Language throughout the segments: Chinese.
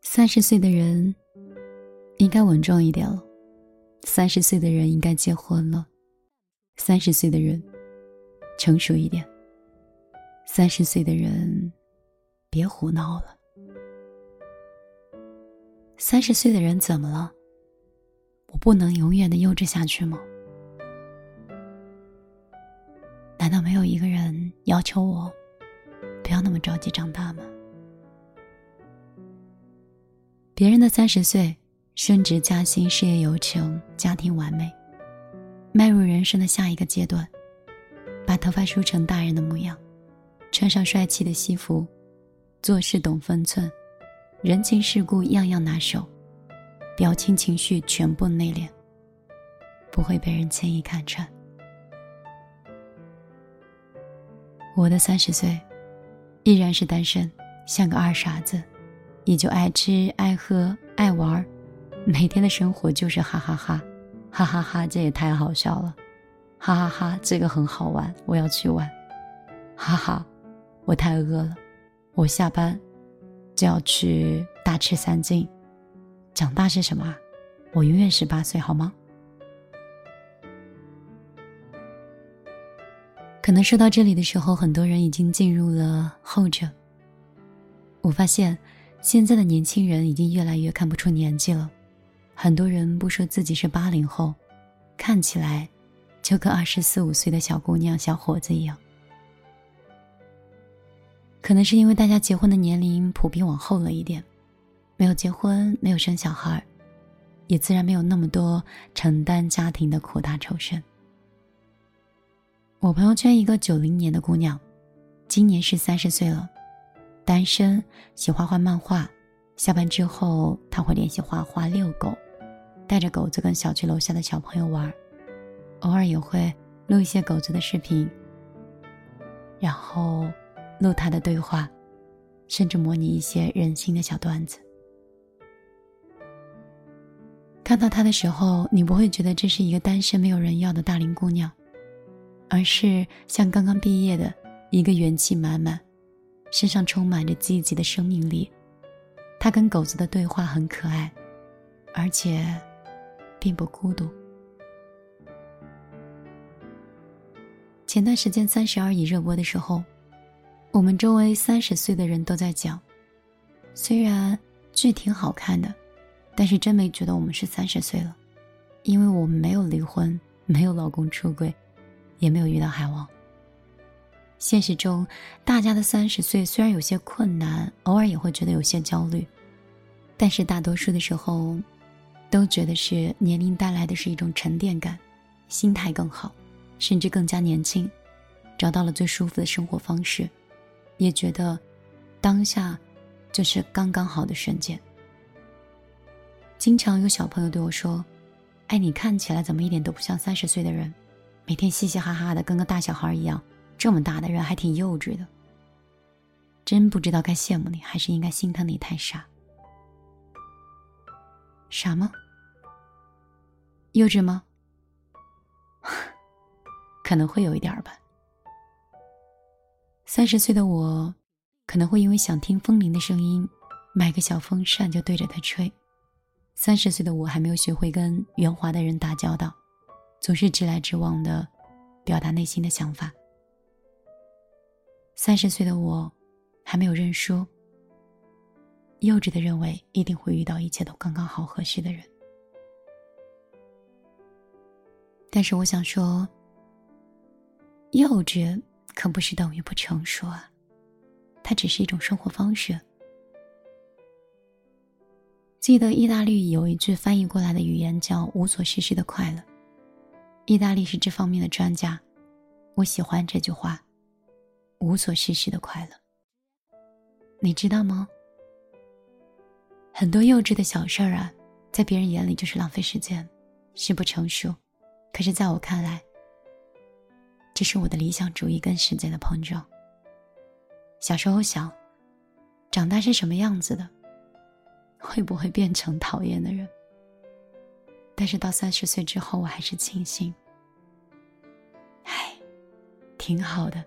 三十岁的人应该稳重一点了，三十岁的人应该结婚了，三十岁的人成熟一点，三十岁的人别胡闹了。三十岁的人怎么了？我不能永远的幼稚下去吗？求我不要那么着急长大吗？别人的三十岁，升职加薪，事业有成，家庭完美，迈入人生的下一个阶段，把头发梳成大人的模样，穿上帅气的西服，做事懂分寸，人情世故样样拿手，表情情绪全部内敛，不会被人轻易看穿。我的三十岁，依然是单身，像个二傻子。依旧爱吃爱喝爱玩每天的生活就是哈哈哈，哈哈哈，这也太好笑了，哈哈哈，这个很好玩，我要去玩，哈哈，我太饿了，我下班就要去大吃三斤。长大是什么？我永远十八岁，好吗？可能说到这里的时候，很多人已经进入了后者。我发现。现在的年轻人已经越来越看不出年纪了，很多人不说自己是八零后，看起来就跟二十四五岁的小姑娘、小伙子一样。可能是因为大家结婚的年龄普遍往后了一点，没有结婚，没有生小孩，也自然没有那么多承担家庭的苦大仇深。我朋友圈一个九零年的姑娘，今年是三十岁了。单身，喜欢画漫画。下班之后，她会练习画画、遛狗，带着狗子跟小区楼下的小朋友玩，偶尔也会录一些狗子的视频，然后录他的对话，甚至模拟一些人性的小段子。看到他的时候，你不会觉得这是一个单身没有人要的大龄姑娘，而是像刚刚毕业的一个元气满满。身上充满着积极的生命力，他跟狗子的对话很可爱，而且并不孤独。前段时间《三十而已》热播的时候，我们周围三十岁的人都在讲，虽然剧挺好看的，但是真没觉得我们是三十岁了，因为我们没有离婚，没有老公出轨，也没有遇到海王。现实中，大家的三十岁虽然有些困难，偶尔也会觉得有些焦虑，但是大多数的时候，都觉得是年龄带来的是一种沉淀感，心态更好，甚至更加年轻，找到了最舒服的生活方式，也觉得当下就是刚刚好的瞬间。经常有小朋友对我说：“哎，你看起来怎么一点都不像三十岁的人，每天嘻嘻哈哈的，跟个大小孩一样。”这么大的人还挺幼稚的，真不知道该羡慕你还是应该心疼你太傻。傻吗？幼稚吗？可能会有一点吧。三十岁的我，可能会因为想听风铃的声音，买个小风扇就对着它吹。三十岁的我还没有学会跟圆滑的人打交道，总是直来直往的表达内心的想法。三十岁的我，还没有认输。幼稚的认为一定会遇到一切都刚刚好合适的人，但是我想说，幼稚可不是等于不成熟啊，它只是一种生活方式。记得意大利有一句翻译过来的语言叫“无所事事的快乐”，意大利是这方面的专家，我喜欢这句话。无所事事的快乐，你知道吗？很多幼稚的小事儿啊，在别人眼里就是浪费时间，是不成熟。可是，在我看来，这是我的理想主义跟时间的碰撞。小时候想，长大是什么样子的？会不会变成讨厌的人？但是到三十岁之后，我还是庆幸，唉，挺好的。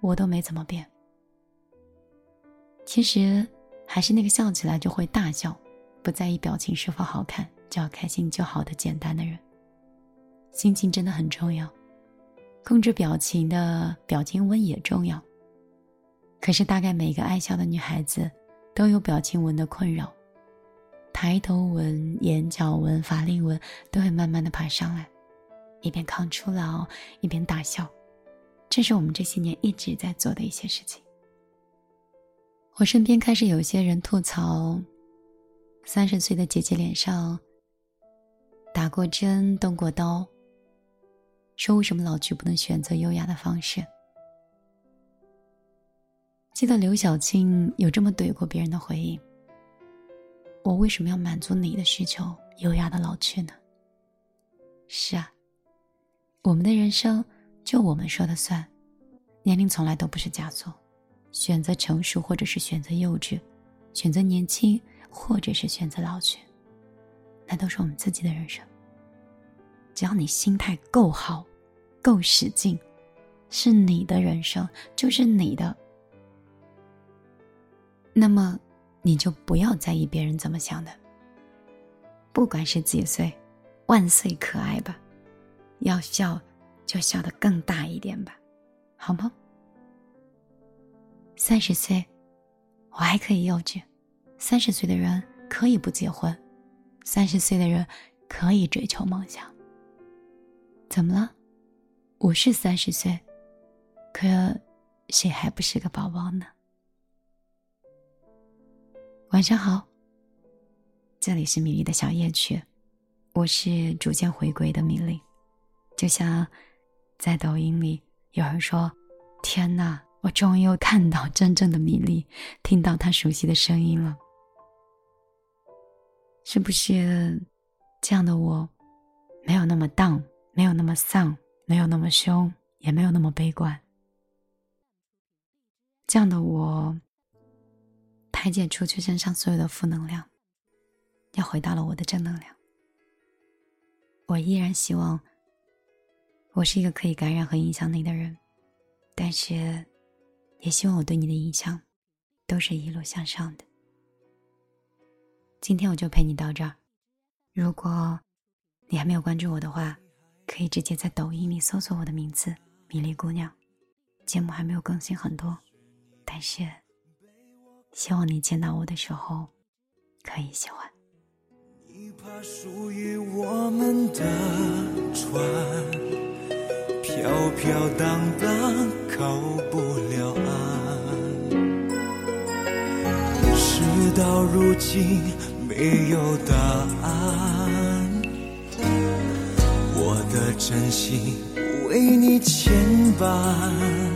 我都没怎么变。其实还是那个笑起来就会大笑，不在意表情是否好看，只要开心就好的简单的人。心情真的很重要，控制表情的表情纹也重要。可是大概每个爱笑的女孩子都有表情纹的困扰，抬头纹、眼角纹、法令纹都会慢慢的爬上来，一边抗初老一边大笑。这是我们这些年一直在做的一些事情。我身边开始有些人吐槽，三十岁的姐姐脸上打过针、动过刀，说为什么老去不能选择优雅的方式？记得刘晓庆有这么怼过别人的回应：“我为什么要满足你的需求，优雅的老去呢？”是啊，我们的人生。就我们说的算，年龄从来都不是枷锁，选择成熟或者是选择幼稚，选择年轻或者是选择老去，那都是我们自己的人生。只要你心态够好，够使劲，是你的人生，就是你的。那么，你就不要在意别人怎么想的。不管是几岁，万岁可爱吧，要笑。就笑得更大一点吧，好吗？三十岁，我还可以幼稚；三十岁的人可以不结婚；三十岁的人可以追求梦想。怎么了？我是三十岁，可谁还不是个宝宝呢？晚上好，这里是米粒的小夜曲，我是逐渐回归的米粒，就像。在抖音里，有人说：“天哪，我终于又看到真正的米粒，听到他熟悉的声音了。”是不是这样的我，没有那么荡，没有那么丧，没有那么凶，也没有那么悲观？这样的我，排解出去身上所有的负能量，又回到了我的正能量。我依然希望。我是一个可以感染和影响你的人，但是，也希望我对你的影响，都是一路向上的。今天我就陪你到这儿。如果你还没有关注我的话，可以直接在抖音里搜索我的名字“米粒姑娘”。节目还没有更新很多，但是，希望你见到我的时候，可以喜欢。你怕属于我们的船。飘飘荡荡，靠不了岸。事到如今，没有答案。我的真心为你牵绊。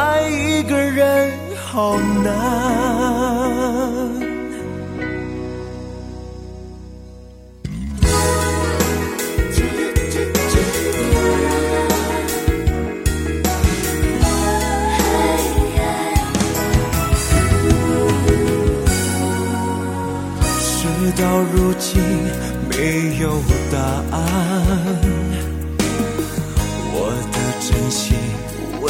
爱一个人好难。事到如今没有答案，